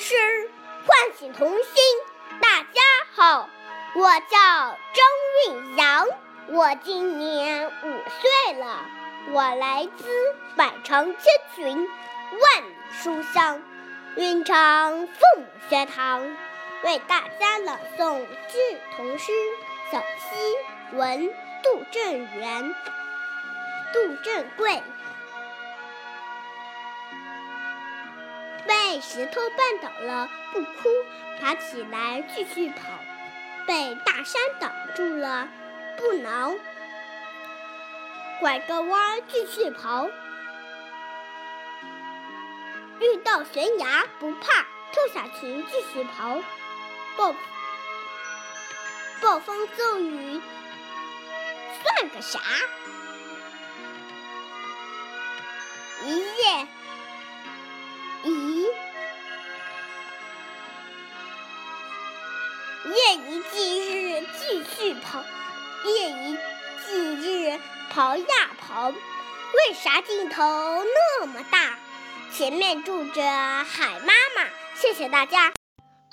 诗唤醒童心。大家好，我叫张韵阳，我今年五岁了。我来自百城千群，万里书香，云长父母学堂，为大家朗诵今日童诗。小溪文杜振元、杜振贵。被石头绊倒了，不哭，爬起来继续跑；被大山挡住了，不挠，拐个弯继续跑。遇到悬崖不怕，跳下去继续跑。暴暴风骤雨算个啥？一夜。夜以继日继续跑，夜以继日跑呀跑，为啥尽头那么大？前面住着海妈妈。谢谢大家。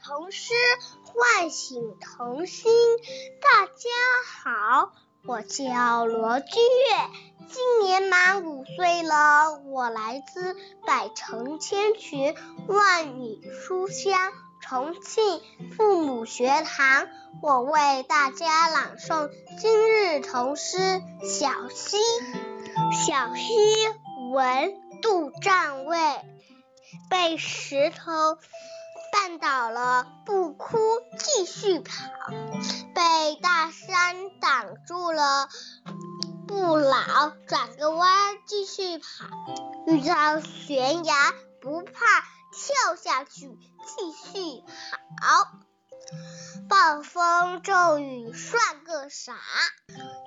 童诗唤醒童心。大家好，我叫罗君月。今年满五岁了，我来自百城千群，万里书香重庆父母学堂。我为大家朗诵今日童诗《小溪》。小溪文杜占卫，被石头绊倒了，不哭，继续跑；被大山挡住了。不老，转个弯继续跑。遇到悬崖不怕，跳下去继续跑。暴风骤雨算个啥？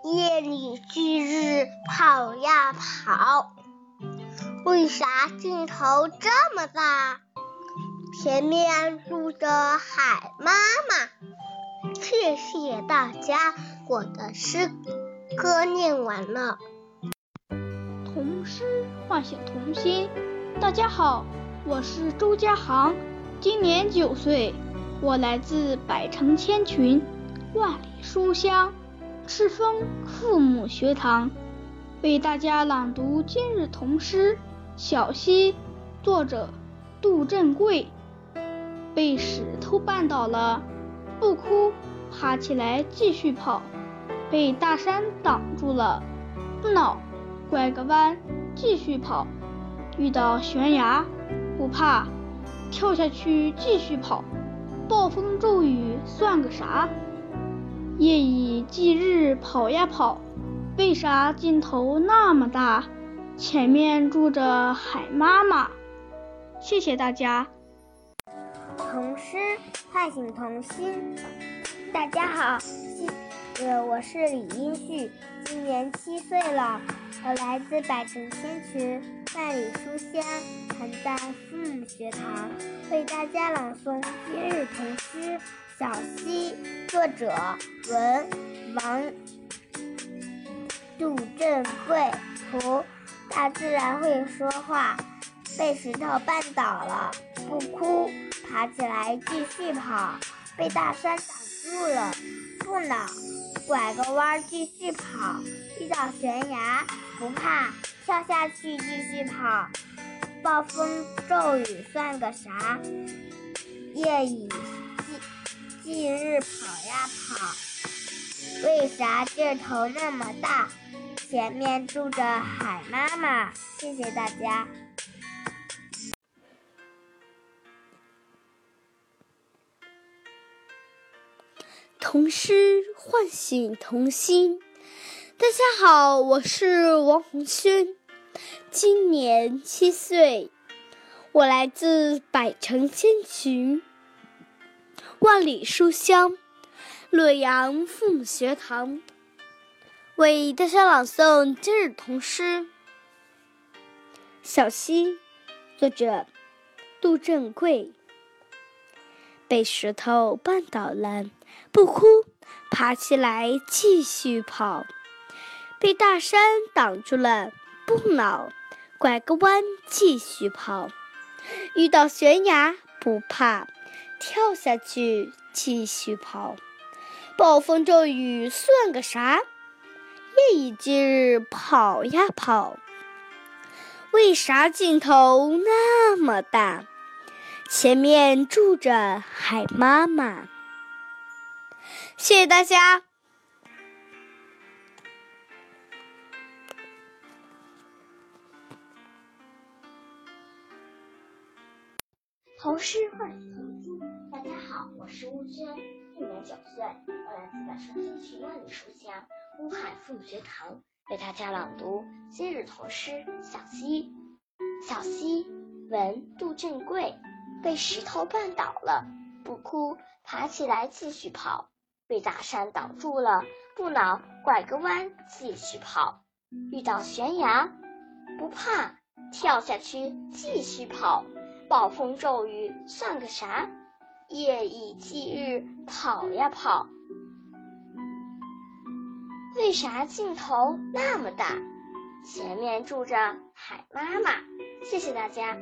夜里继日跑呀跑。为啥镜头这么大？前面住着海妈妈。谢谢大家，我的诗。歌念完了。童诗唤醒童心。大家好，我是周家航，今年九岁，我来自百城千群，万里书香，赤峰父母学堂，为大家朗读今日童诗《小溪》，作者杜振贵。被石头绊倒了，不哭，爬起来继续跑。被大山挡住了，不恼，拐个弯继续跑。遇到悬崖不怕，跳下去继续跑。暴风骤雨算个啥？夜以继日跑呀跑。为啥镜头那么大？前面住着海妈妈。谢谢大家。童诗唤醒童心。大家好。我是李英旭，今年七岁了。我来自百城千群，万里书香，常在父母学堂，为大家朗诵今日童诗《小溪》，作者文王杜振贵，图。大自然会说话，被石头绊倒了，不哭，爬起来继续跑；被大山挡住了，不恼。拐个弯继续跑，遇到悬崖不怕，跳下去继续跑。暴风骤雨算个啥？夜以继继日跑呀跑。为啥劲头那么大？前面住着海妈妈。谢谢大家。童诗唤醒童心。大家好，我是王红轩，今年七岁，我来自百城千群，万里书香，洛阳父母学堂，为大家朗诵今日童诗《小溪》，作者杜振贵。被石头绊倒了。不哭，爬起来继续跑；被大山挡住了，不恼，拐个弯继续跑；遇到悬崖不怕，跳下去继续跑。暴风骤雨算个啥？夜以继日跑呀跑。为啥镜头那么大？前面住着海妈妈。谢谢大家。童诗唤醒童心。大家好，我是乌娟，今年九岁，我来自百川千群万里书香乌海父母学堂，为大家朗读今日童诗《小溪》。小溪，文杜振贵。被石头绊倒了，不哭，爬起来继续跑。被大山挡住了，不恼，拐个弯继续跑。遇到悬崖，不怕，跳下去继续跑。暴风骤雨算个啥？夜以继日跑呀跑。为啥镜头那么大？前面住着海妈妈。谢谢大家。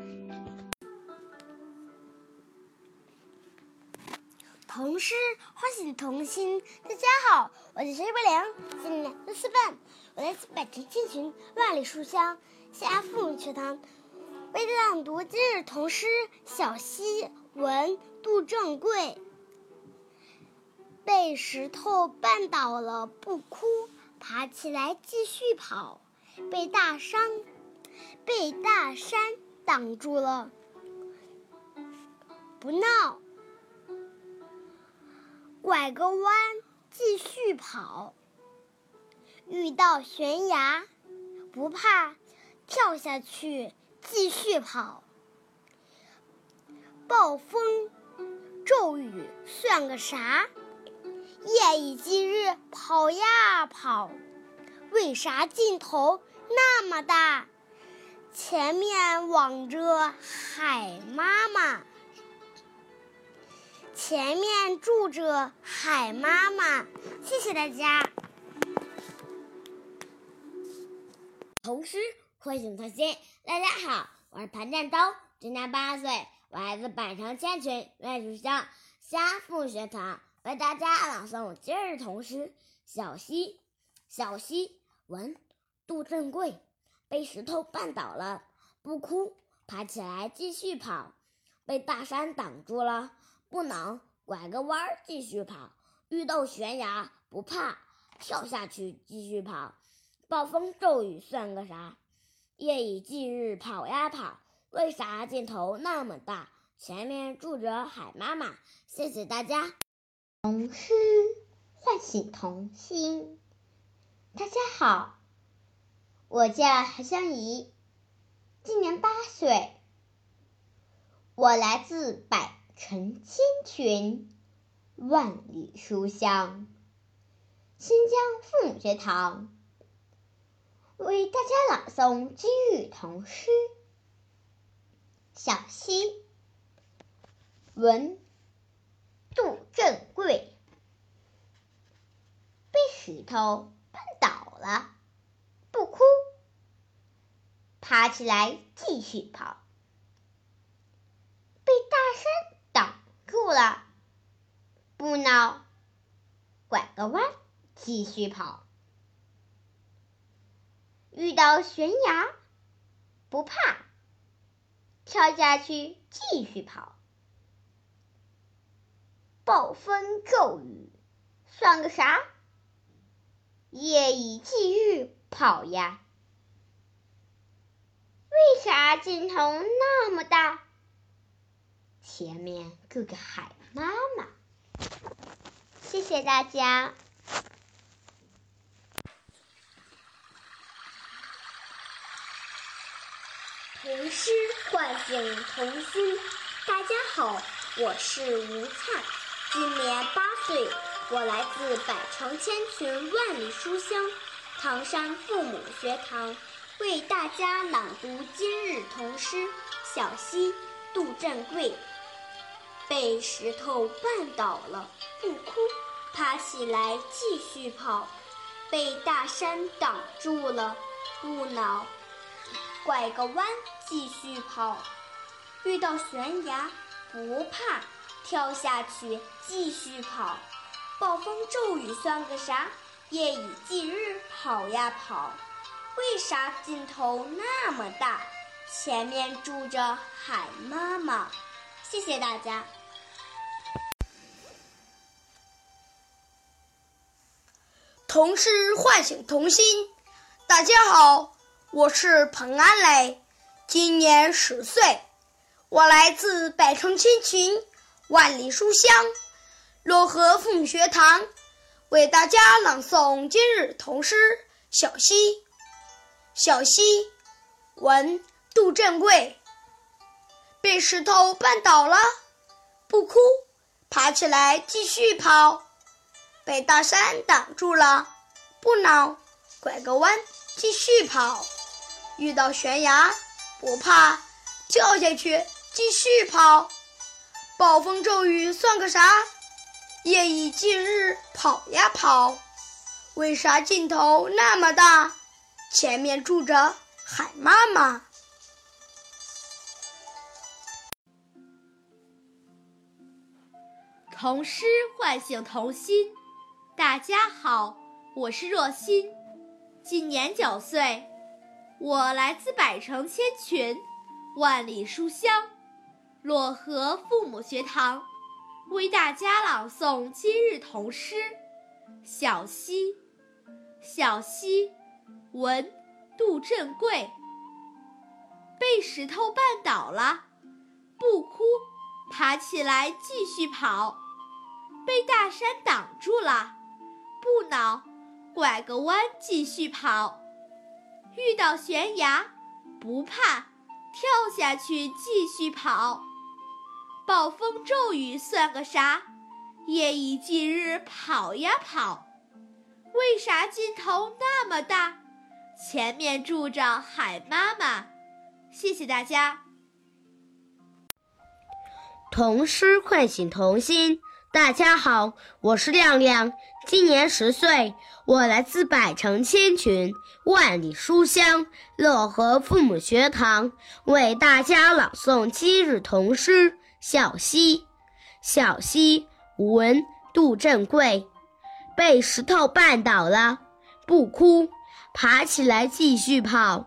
童诗唤醒童心。大家好，我是崔博良，今年六岁半，我来自百城千群万里书香谢安父母学堂。为朗读今日童诗《小溪》文杜正贵。被石头绊倒了不哭，爬起来继续跑。被大山被大山挡住了不闹，拐个弯继续跑。遇到悬崖不怕，跳下去。继续跑，暴风骤雨算个啥？夜以继日跑呀跑，为啥尽头那么大？前面望着海妈妈，前面住着海妈妈。谢谢大家。童诗。唤醒童心，大家好，我是潘占洲，今年八岁，我来自百城千群万书香虾父学堂，为大家朗诵今日童诗《小溪》。小溪，文杜振贵。被石头绊倒了，不哭，爬起来继续跑。被大山挡住了，不能拐个弯继续跑。遇到悬崖不怕，跳下去继续跑。暴风骤雨算个啥？夜以继日跑呀跑，为啥镜头那么大？前面住着海妈妈。谢谢大家。童诗唤醒童心。大家好，我叫韩香怡，今年八岁，我来自百城千群，万里书香，新疆父母学堂。为大家朗诵今日童诗《小溪》，文。杜振贵。被石头绊倒了，不哭，爬起来继续跑。被大山挡住了，不恼，拐个弯继续跑。遇到悬崖，不怕，跳下去继续跑。暴风骤雨算个啥？夜以继日跑呀。为啥镜头那么大？前面住着海妈妈。谢谢大家。童诗唤醒童心。大家好，我是吴灿，今年八岁，我来自百城千群万里书香唐山父母学堂，为大家朗读今日童诗《小溪》。杜振贵。被石头绊倒了，不哭，爬起来继续跑；被大山挡住了，不恼。拐个弯继续跑，遇到悬崖不怕，跳下去继续跑。暴风骤雨算个啥？夜以继日跑呀跑。为啥尽头那么大？前面住着海妈妈。谢谢大家。童诗唤醒童心。大家好，我是彭安磊，今年十岁，我来自百城千群，万里书香，漯河父母学堂，为大家朗诵今日童诗《小溪》。小溪，文杜振贵。被石头绊倒了，不哭，爬起来继续跑。被大山挡住了，不恼，拐个弯继续跑。遇到悬崖不怕，跳下去继续跑。暴风骤雨算个啥？夜以继日跑呀跑。为啥劲头那么大？前面住着海妈妈。童诗唤醒童心。大家好，我是若欣，今年九岁，我来自百城千群，万里书香，漯河父母学堂，为大家朗诵今日童诗《小溪》。小溪，文杜振贵。被石头绊倒了，不哭，爬起来继续跑。被大山挡住了。不恼，拐个弯继续跑。遇到悬崖，不怕，跳下去继续跑。暴风骤雨算个啥？夜以继日跑呀跑。为啥劲头那么大？前面住着海妈妈。谢谢大家。童诗唤醒童心。大家好，我是亮亮，今年十岁，我来自百城千群，万里书香，乐和父母学堂，为大家朗诵今日童诗《小溪》。小溪，文杜振贵。被石头绊倒了，不哭，爬起来继续跑。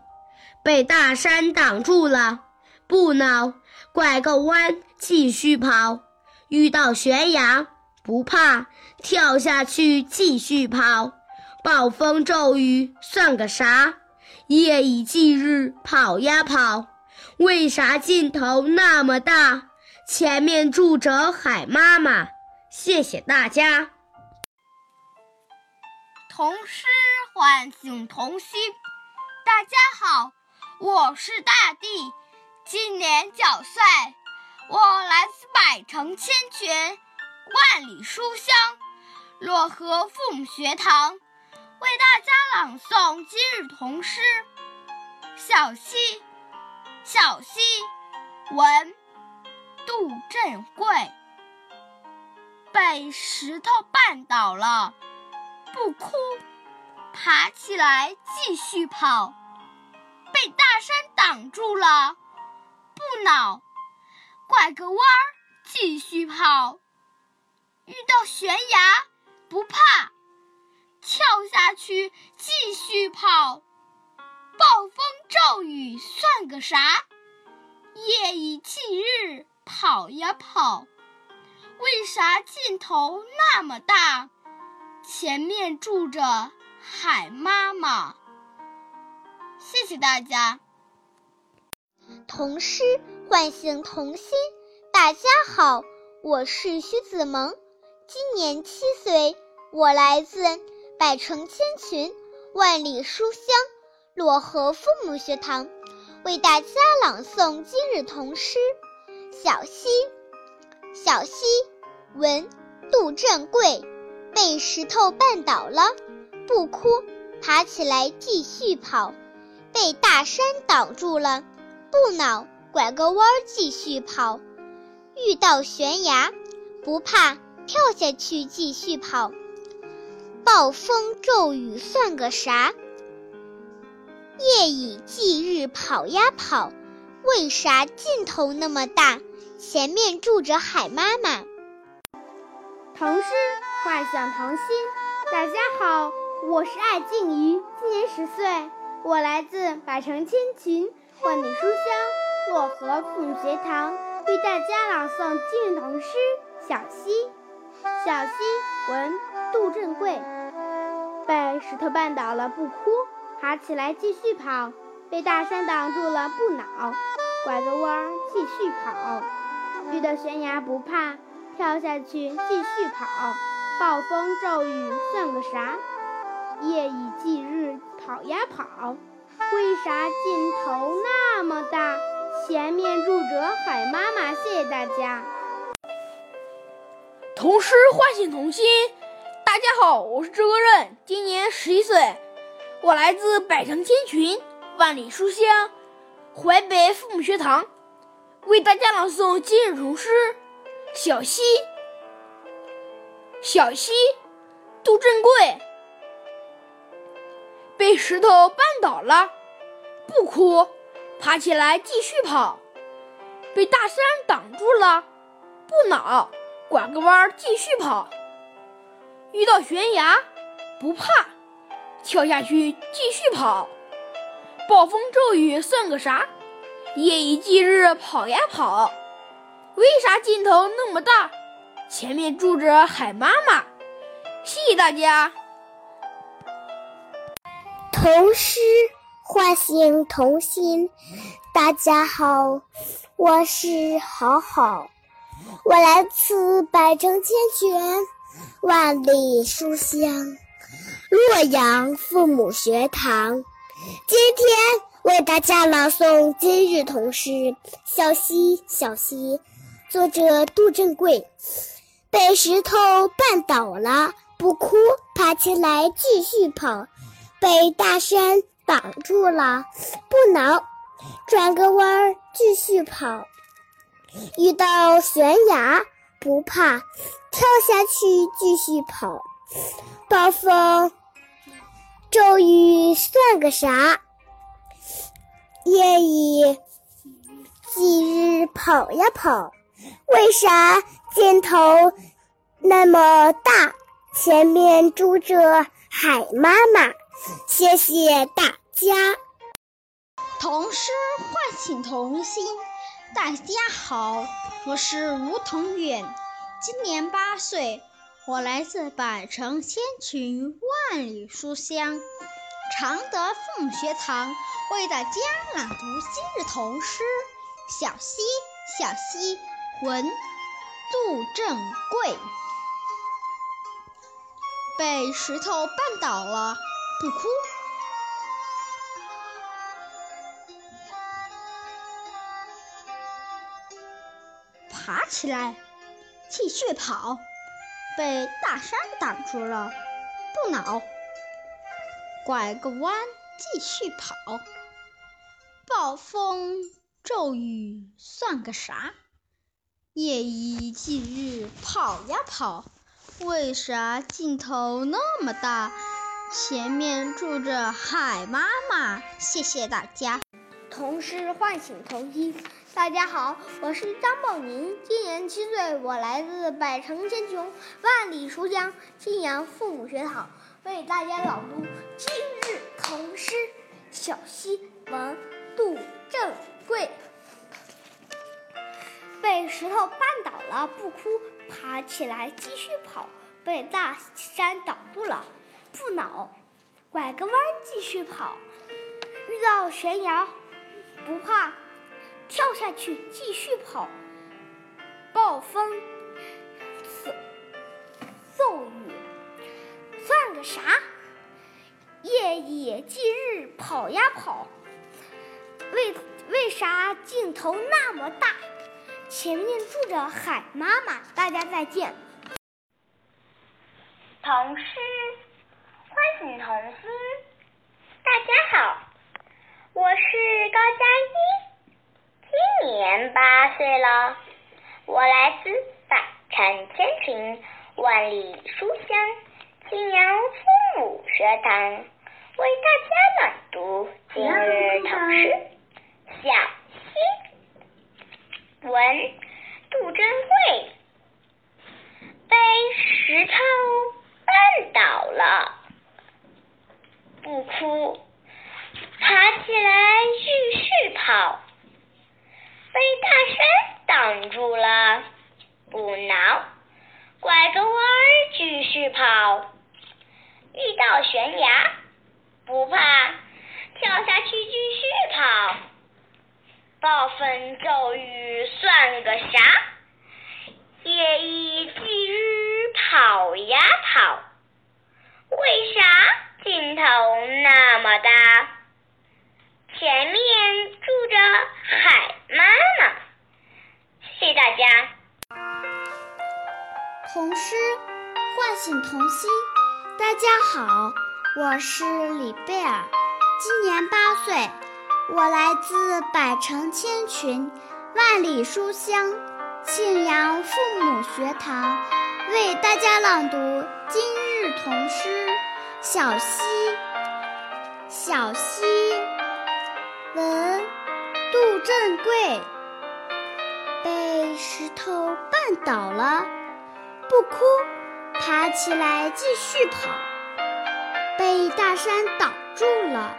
被大山挡住了，不恼，拐个弯继续跑。遇到悬崖不怕，跳下去继续跑。暴风骤雨算个啥？夜以继日跑呀跑。为啥劲头那么大？前面住着海妈妈。谢谢大家。童诗唤醒童心。大家好，我是大地，今年九岁。我来自百城千群，万里书香，漯河父母学堂，为大家朗诵今日童诗《小溪》。小溪，文杜振贵。被石头绊倒了，不哭，爬起来继续跑。被大山挡住了，不恼。拐个弯儿，继续跑。遇到悬崖，不怕，跳下去继续跑。暴风骤雨算个啥？夜以继日跑呀跑。为啥劲头那么大？前面住着海妈妈。谢谢大家。童诗。唤醒童心，大家好，我是徐子萌，今年七岁，我来自百城千群，万里书香，漯河父母学堂，为大家朗诵今日童诗《小溪》。小溪，文杜振贵。被石头绊倒了，不哭，爬起来继续跑。被大山挡住了，不恼。拐个弯儿继续跑，遇到悬崖不怕，跳下去继续跑。暴风骤雨算个啥？夜以继日跑呀跑。为啥劲头那么大？前面住着海妈妈。童诗幻想童心。大家好，我是艾静怡，今年十岁，我来自百城千群，万里书香漯河父母学堂，为大家朗诵今日童诗《小溪》。小溪，文杜振贵。被石头绊倒了不哭，爬起来继续跑；被大山挡住了不恼，拐个弯继续跑。遇到悬崖不怕。跳下去，继续跑。暴风骤雨算个啥？夜以继日跑呀跑。为啥尽头那么大？前面住着海妈妈。谢谢大家。童诗唤醒童心。大家好，我是周润，今年十一岁，我来自百城千群，万里书香，淮北父母学堂，为大家朗诵今日童诗。小溪，小溪，杜振贵。被石头绊倒了，不哭，爬起来继续跑；被大山挡住了，不恼，拐个弯继续跑；遇到悬崖，不怕，跳下去继续跑；暴风骤雨算个啥？夜以继日跑呀跑。为啥尽头那么大？前面住着海妈妈。谢谢大家。童诗唤醒童心。大家好，我是好好，我来自百城千泉，万里书香，洛阳父母学堂。今天为大家朗诵今日童诗《小溪小溪》。作者杜振贵，被石头绊倒了，不哭，爬起来继续跑；被大山挡住了，不挠，转个弯儿继续跑；遇到悬崖不怕，跳下去继续跑；暴风骤雨算个啥？夜以继日跑呀跑。为啥箭头那么大？前面住着海妈妈。谢谢大家。童诗唤醒童心。大家好，我是吴同远，今年八岁，我来自百城千群，万里书香，常德凤学堂，为大家朗读今日童诗《小溪》，小溪。文杜振贵，被石头绊倒了，不哭，爬起来继续跑；被大山挡住了，不恼，拐个弯继续跑。暴风骤雨算个啥？夜以继日跑呀跑，为啥尽头那么大？前面住着海妈妈。谢谢大家。童诗唤醒童心。大家好，我是张梦宁，今年七岁，我来自百城千穷，万里书香，信阳父母学堂，为大家朗读今日童诗《小溪》，文杜振贵。被石头绊倒了，不哭，爬起来继续跑；被大山挡住了，不恼，拐个弯继续跑；遇到悬崖不怕，跳下去继续跑；暴风骤雨算个啥？夜以继日跑呀跑，为为啥镜头那么大？前面住着海妈妈，大家再见。童诗唤醒童心，大家好，我是高佳一，今年八岁了，我来自百城千群，万里书香，信阳父母学堂，为大家朗读今日唐诗。小溪。文杜珍贵被石头绊倒了，不哭，爬起来继续跑，被大山挡住了，不挠，拐个弯继续跑，遇到悬崖不怕，跳下去继续跑。暴风骤雨算个啥？夜以继日跑呀跑，为啥劲头那么大？前面住着海妈妈。谢谢大家。童诗唤醒童心。大家好，我是李贝尔，今年八岁，我来自百城千群，万里书香庆阳父母学堂，为大家朗读今日童诗《小溪》。小溪，文，杜振贵。被石头绊倒了，不哭，爬起来继续跑。被大山挡住了，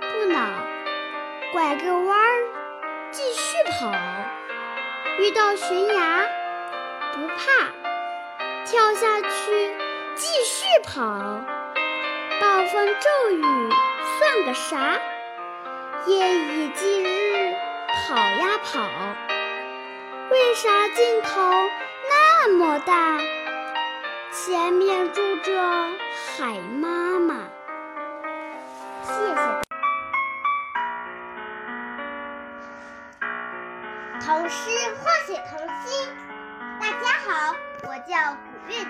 不恼，拐个弯儿继续跑。遇到悬崖，不怕，跳下去继续跑。暴风骤雨算个啥？夜以继日跑呀跑。为啥尽头那么大？前面住着海妈妈。谢谢。童诗唤醒童心。大家好，我叫古月琪，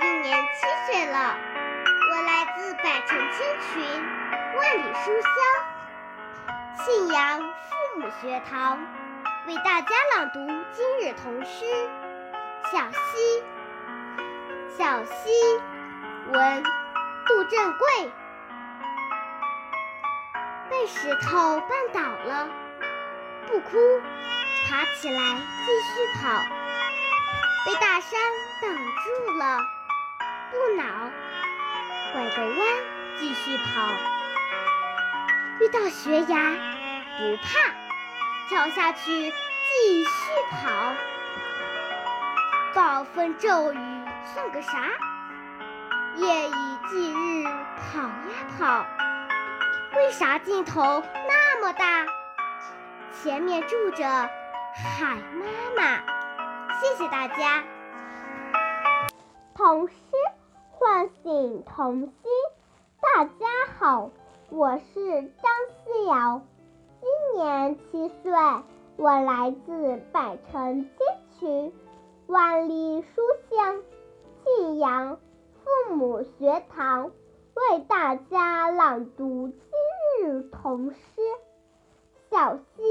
今年七岁了。我来自百城千群，万里书香，信阳父母学堂。为大家朗读今日童诗《小溪》。小溪，文，杜振贵。被石头绊倒了，不哭，爬起来继续跑。被大山挡住了，不恼，拐个弯继续跑。遇到悬崖，不怕。跳下去继续跑，暴风骤雨算个啥？夜以继日跑呀跑，为啥尽头那么大？前面住着海妈妈。谢谢大家。童诗唤醒童心。大家好，我是张思瑶。今年七岁，我来自百城千群，万里书香庆阳父母学堂，为大家朗读今日童诗《小溪》。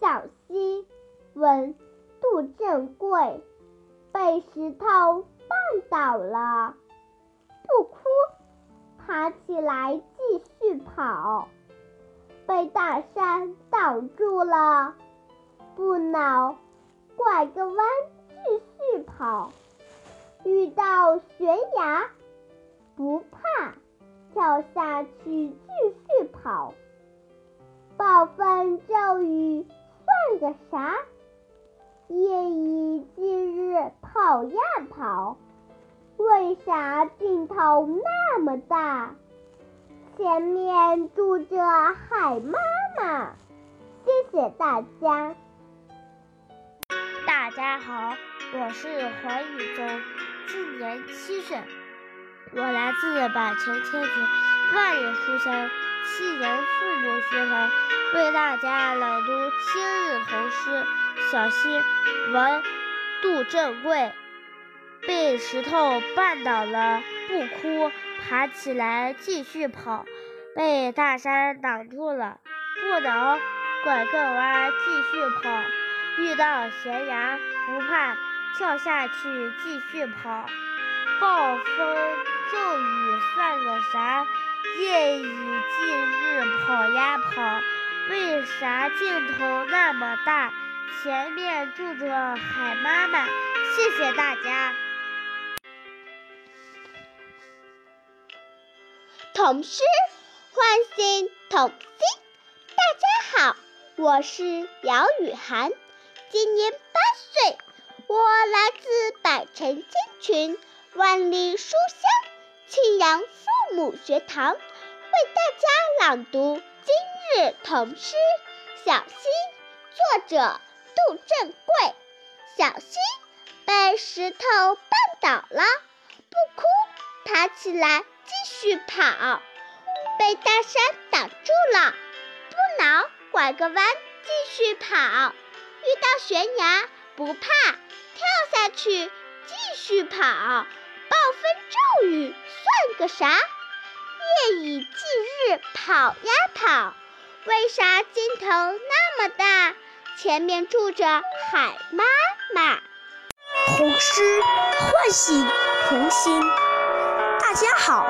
小溪，文，杜振贵。被石头绊倒了，爬起来继续跑。被大山挡住了，不恼，拐个弯继续跑。遇到悬崖，不怕，跳下去继续跑。暴风骤雨算个啥？夜以继日跑呀跑，为啥尽头那么大？前面住着海妈妈，谢谢大家。大家好，我是黄宇中，今年七岁，我来自百城千群，万里书香七人父母学堂，为大家朗读今日童诗《小溪》，文，杜振贵。被石头绊倒了，不哭。爬起来继续跑，被大山挡住了，不恼，拐个弯继续跑。遇到悬崖不怕，跳下去继续跑。暴风骤雨算个啥？夜以继日跑呀跑。为啥尽头那么大？前面住着海妈妈。谢谢大家。童诗唤醒童心。大家好，我是姚雨涵，今年八岁，我来自百城千群，万里书香庆阳父母学堂，为大家朗读今日童诗《小溪》，作者杜振贵。小溪被石头绊倒了，不哭，爬起来继续跑，被大山挡住了。不恼，拐个弯继续跑，遇到悬崖不怕，跳下去继续跑。暴风骤雨算个啥？夜以继日跑呀跑，为啥劲头那么大？前面住着海妈妈。童诗唤醒童心。大家好，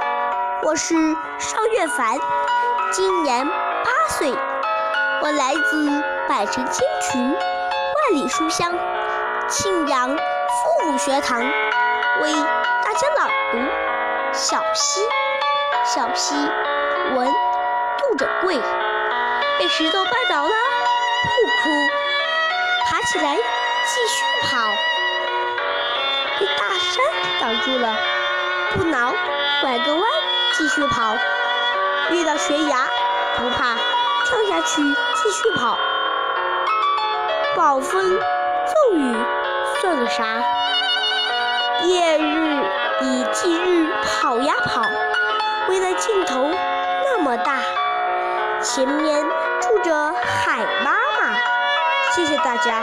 我是邵月凡，今年八岁。我来自百城千群，万里书香，庆阳父母学堂，为大家朗读《小溪》。小溪，文杜振贵。被石头绊倒了，不哭，爬起来继续跑。被大山挡住了，不挠，拐个弯继续跑。遇到悬崖不怕。跳下去继续跑，暴风骤雨算个啥？夜日以继日跑呀跑，为了镜头那么大，前面住着海妈妈。谢谢大家。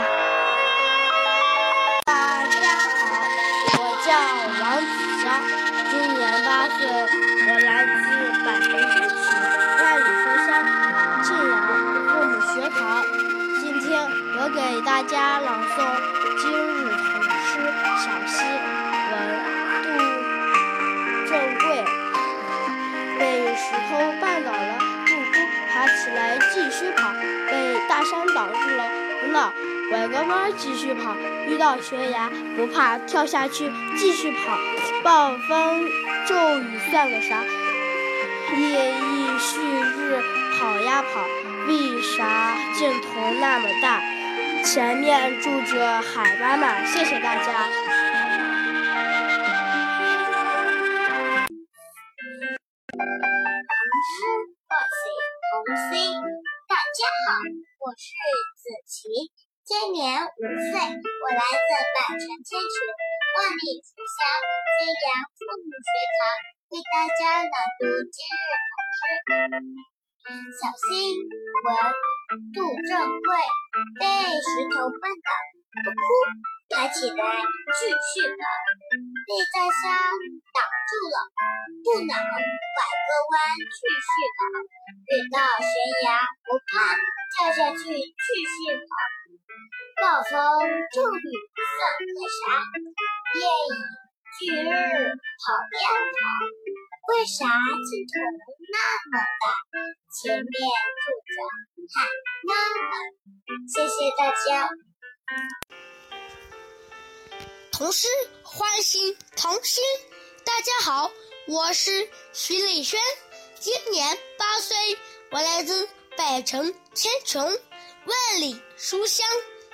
个弯继续跑；遇到悬崖不怕，跳下去继续跑。暴风骤雨算个啥？夜以继日。跑呀跑，为啥镜头那么大？前面住着海妈妈。谢谢大家。年五岁，我来自百城千群，万里书香庆阳父母学堂，为大家朗读今日童诗。小溪，文杜正贵。被石头绊倒，不哭，爬起来继续跑。被大山挡住了，不恼，拐个弯继续跑。遇到悬崖不怕，跳下去继续跑。暴风骤雨算个啥？夜以继日跑呀跑。为啥镜头那么大？前面住着海妈妈。谢谢大家。童诗欢心童心。大家好，我是徐磊轩，今年八岁，我来自百城千穷，万里书香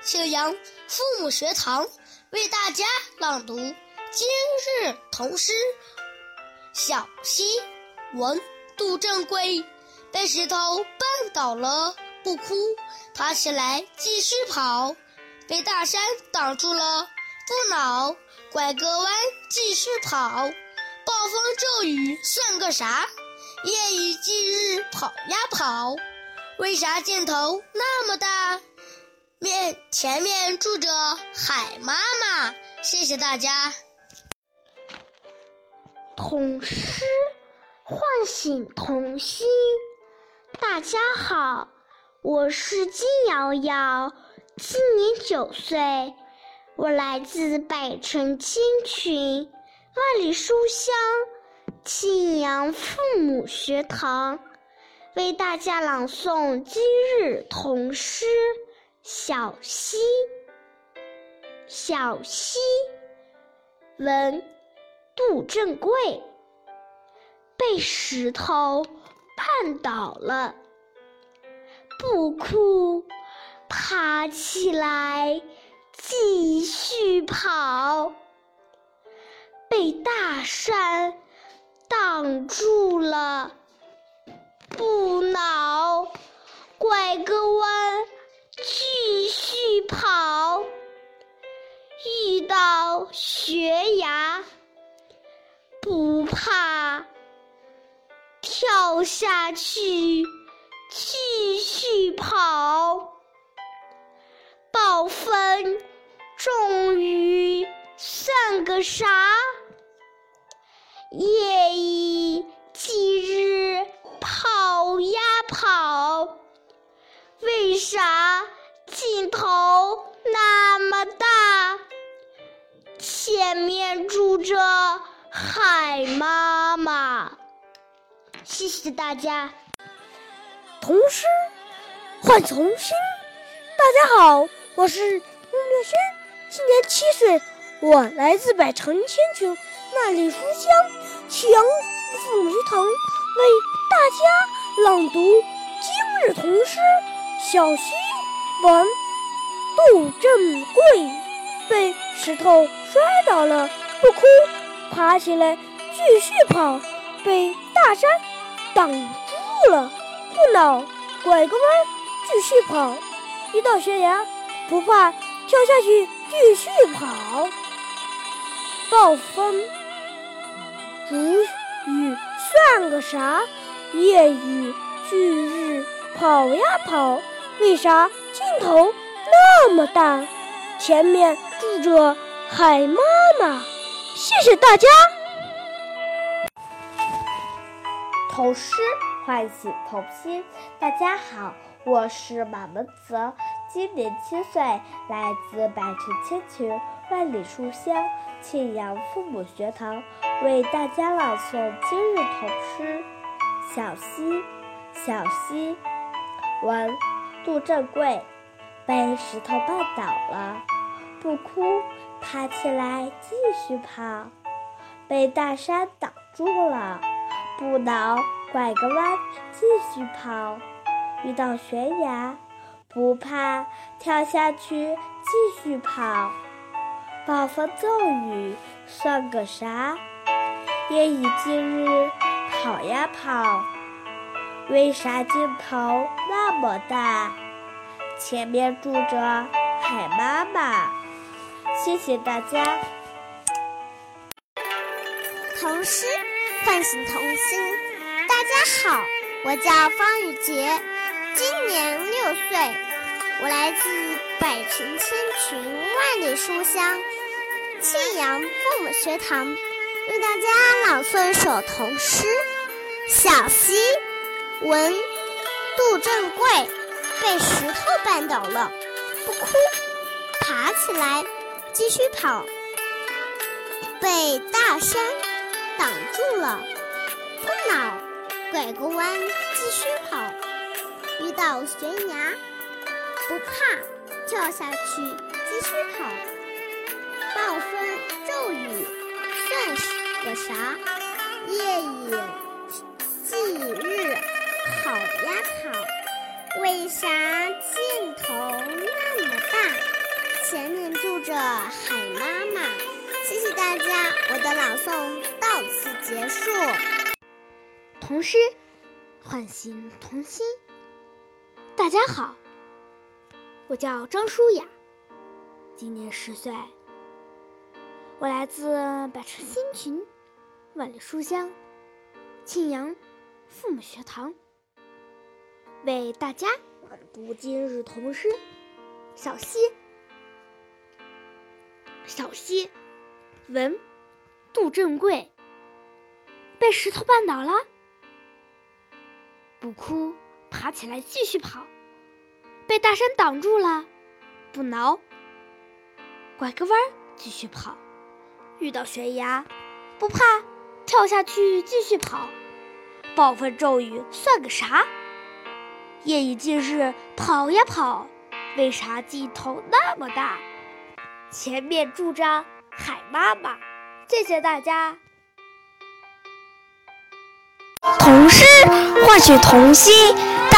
庆阳父母学堂，为大家朗读今日童诗。小溪，文杜正贵。被石头绊倒了，不哭，爬起来继续跑。被大山挡住了，不恼，拐个弯继续跑。暴风骤雨算个啥？夜以继日跑呀跑。为啥镜头那么大？面前面住着海妈妈。谢谢大家。童诗唤醒童心。大家好，我是金瑶瑶，今年九岁，我来自百城千群，万里书香庆阳父母学堂，为大家朗诵今日童诗《小溪，小溪。文，杜振贵。被石头绊倒了，不哭，爬起来继续跑。被大山挡住了，不恼，拐个弯继续跑。遇到悬崖，不怕。跳下去，继续跑。暴风骤雨算个啥？夜以继日跑呀跑。为啥尽头那么大？前面住着海妈妈。谢谢大家。童诗唤童心。大家好，我是陆月轩，今年七岁，我来自百城千群万里书香启阳父母学堂，为大家朗读今日童诗。小溪文杜振贵，被石头摔倒了，不哭，爬起来继续跑，被大山。挡住了，不恼，拐个弯继续跑。一到悬崖，不怕，跳下去继续跑。暴风如雨算个啥？夜雨巨日跑呀跑。为啥尽头那么大？前面住着海妈妈。谢谢大家。童诗唤醒童心。大家好，我是马文泽，今年七岁，来自百城千群万里书香庆阳父母学堂，为大家朗诵今日童诗《小溪》。小溪，文杜振贵。被石头绊倒了，不哭，爬起来继续跑。被大山挡住了。不恼，拐个弯继续跑。遇到悬崖，不怕，跳下去继续跑。暴风骤雨算个啥？夜以继日跑呀跑。为啥尽头那么大？前面住着海妈妈。谢谢大家。童诗。唤醒童心。大家好，我叫方雨洁，今年六岁，我来自百城千群万里书香庆阳父母学堂，为大家朗诵一首童诗《小溪》。文杜振贵，被石头绊倒了，不哭，爬起来继续跑，被大山。挡住了，不恼，拐个弯继续跑。遇到悬崖，不怕，跳下去继续跑。暴风骤雨算个啥？夜以继日跑呀跑。为啥镜头那么大？前面住着海妈妈。谢谢大家，我的朗诵。到此结束。童诗唤醒童心。大家好，我叫张舒雅，今年十岁，我来自百城新群，万里书香，庆阳父母学堂，为大家读今日童诗《小溪》。小溪，文杜振贵。被石头绊倒了，不哭，爬起来继续跑。被大山挡住了，不挠，拐个弯继续跑。遇到悬崖，不怕，跳下去继续跑。暴风骤雨算个啥？夜以继日跑呀跑。为啥劲头那么大？前面住着海妈妈。谢谢大家。童诗唤醒童心。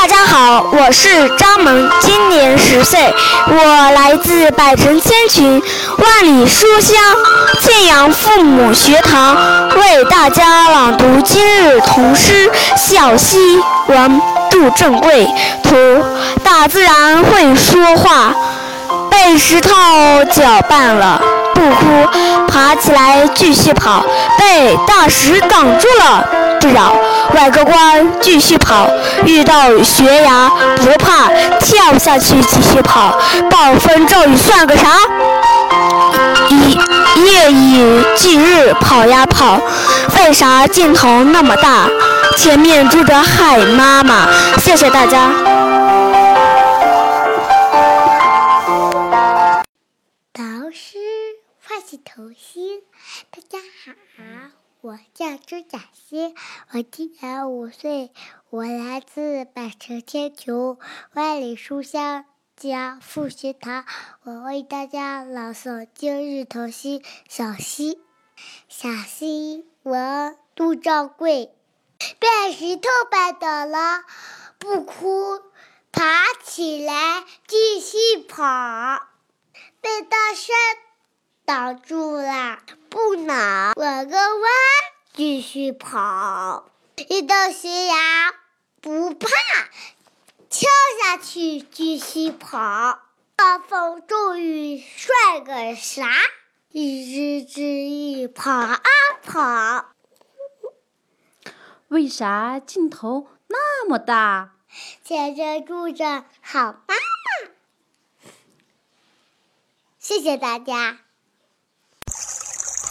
大家好，我是张萌，今年十岁，我来自百城千群，万里书香，庆阳父母学堂，为大家朗读今日童诗。小溪王杜正贵图，大自然会说话，被石头搅拌了。不哭，爬起来继续跑，被大石挡住了，不扰，拐个弯继续跑，遇到悬崖不怕，跳下去继续跑，暴风骤雨算个啥？一夜以继日跑呀跑，为啥镜头那么大？前面住着海妈妈。谢谢大家。童心，大家好，我叫朱雅欣，我今年五岁，我来自百城千穷，万里书香家富学堂，我为大家朗诵今日童心。小溪，小溪闻杜兆贵，被石头绊倒了，不哭，爬起来继续跑，被大山。挡住了，不能拐个弯继续跑。遇到悬崖不怕，跳下去继续跑。暴风骤雨算个啥？一只一跑啊跑。为啥镜头那么大？前面住着好妈妈。谢谢大家。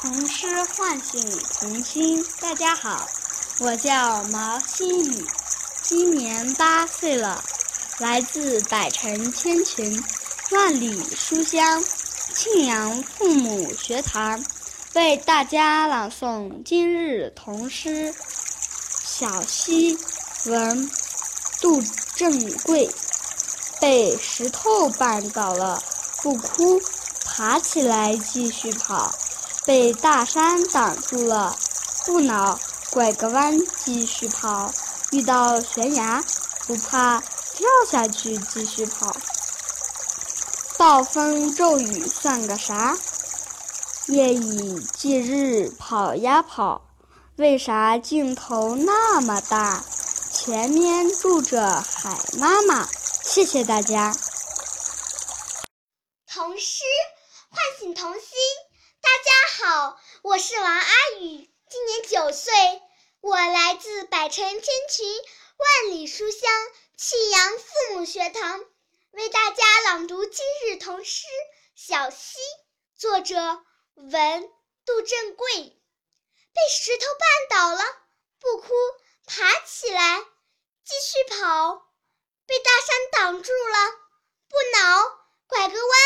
童诗唤醒童心。大家好，我叫毛新宇，今年八岁了，来自百城千群，万里书香，庆阳父母学堂，为大家朗诵今日童诗。小溪文杜正贵，被石头绊倒了，不哭，爬起来继续跑。被大山挡住了，不恼，拐个弯继续跑。遇到悬崖，不怕，跳下去继续跑。暴风骤雨算个啥？夜以继日跑呀跑。为啥镜头那么大？前面住着海妈妈。谢谢大家。同事唤醒童心。大家好，我是王阿宇，今年九岁，我来自百城千群，万里书香庆阳父母学堂，为大家朗读今日童诗《小溪》，作者文杜正贵。被石头绊倒了，不哭，爬起来继续跑；被大山挡住了，不恼，拐个弯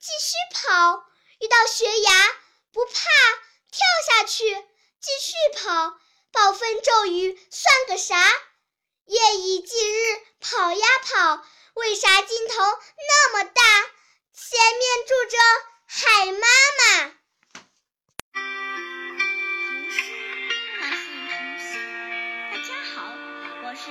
继续跑。遇到悬崖不怕，跳下去继续跑。暴风骤雨算个啥？夜以继日跑呀跑。为啥镜头那么大？前面住着海妈妈。大家好，我是